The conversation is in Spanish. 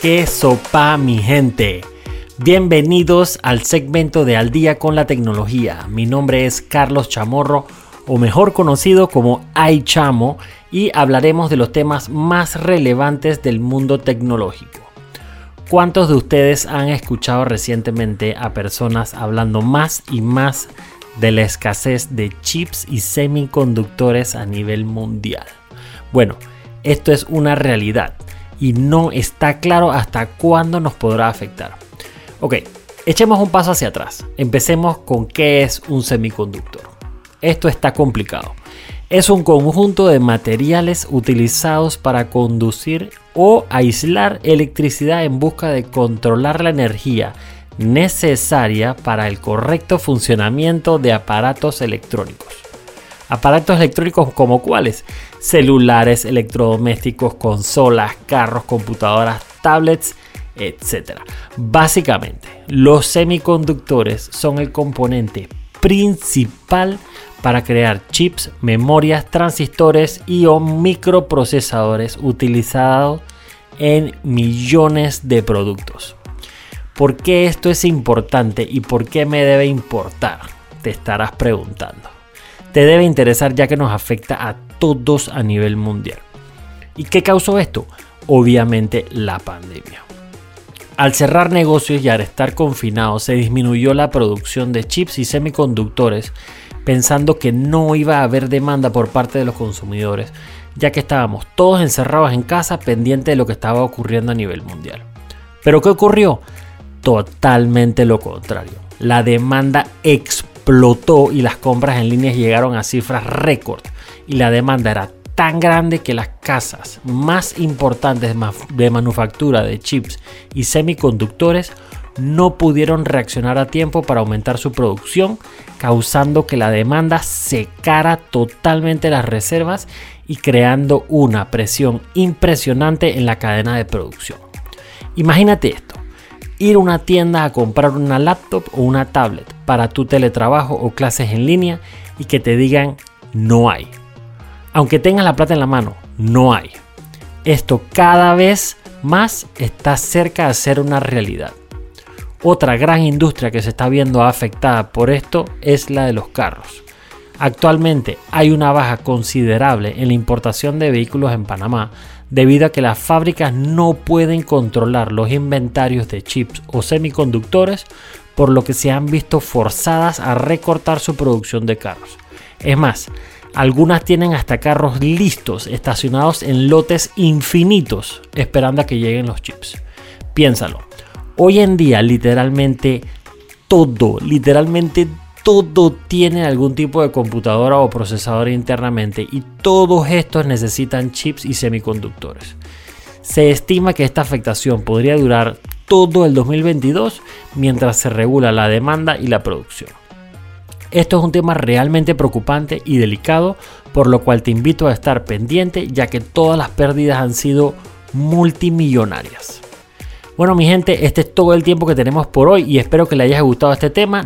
¿Qué sopa mi gente? Bienvenidos al segmento de Al día con la tecnología. Mi nombre es Carlos Chamorro o mejor conocido como iChamo y hablaremos de los temas más relevantes del mundo tecnológico. ¿Cuántos de ustedes han escuchado recientemente a personas hablando más y más de la escasez de chips y semiconductores a nivel mundial? Bueno, esto es una realidad y no está claro hasta cuándo nos podrá afectar. Ok, echemos un paso hacia atrás. Empecemos con qué es un semiconductor. Esto está complicado. Es un conjunto de materiales utilizados para conducir o aislar electricidad en busca de controlar la energía necesaria para el correcto funcionamiento de aparatos electrónicos. Aparatos electrónicos como cuáles? Celulares, electrodomésticos, consolas, carros, computadoras, tablets, etc. Básicamente, los semiconductores son el componente principal para crear chips, memorias, transistores y o microprocesadores utilizados en millones de productos. ¿Por qué esto es importante y por qué me debe importar? Te estarás preguntando. Te debe interesar ya que nos afecta a todos a nivel mundial. ¿Y qué causó esto? Obviamente la pandemia. Al cerrar negocios y al estar confinados se disminuyó la producción de chips y semiconductores pensando que no iba a haber demanda por parte de los consumidores, ya que estábamos todos encerrados en casa pendientes de lo que estaba ocurriendo a nivel mundial. Pero ¿qué ocurrió? Totalmente lo contrario. La demanda explotó y las compras en línea llegaron a cifras récord y la demanda era tan grande que las casas más importantes de manufactura de chips y semiconductores no pudieron reaccionar a tiempo para aumentar su producción, causando que la demanda secara totalmente las reservas y creando una presión impresionante en la cadena de producción. Imagínate esto, ir a una tienda a comprar una laptop o una tablet para tu teletrabajo o clases en línea y que te digan no hay. Aunque tengas la plata en la mano, no hay. Esto cada vez más está cerca de ser una realidad. Otra gran industria que se está viendo afectada por esto es la de los carros. Actualmente hay una baja considerable en la importación de vehículos en Panamá debido a que las fábricas no pueden controlar los inventarios de chips o semiconductores, por lo que se han visto forzadas a recortar su producción de carros. Es más, algunas tienen hasta carros listos, estacionados en lotes infinitos, esperando a que lleguen los chips. Piénsalo. Hoy en día, literalmente todo, literalmente todo tiene algún tipo de computadora o procesador internamente y todos estos necesitan chips y semiconductores. Se estima que esta afectación podría durar todo el 2022 mientras se regula la demanda y la producción. Esto es un tema realmente preocupante y delicado, por lo cual te invito a estar pendiente ya que todas las pérdidas han sido multimillonarias. Bueno mi gente, este es todo el tiempo que tenemos por hoy y espero que les haya gustado este tema.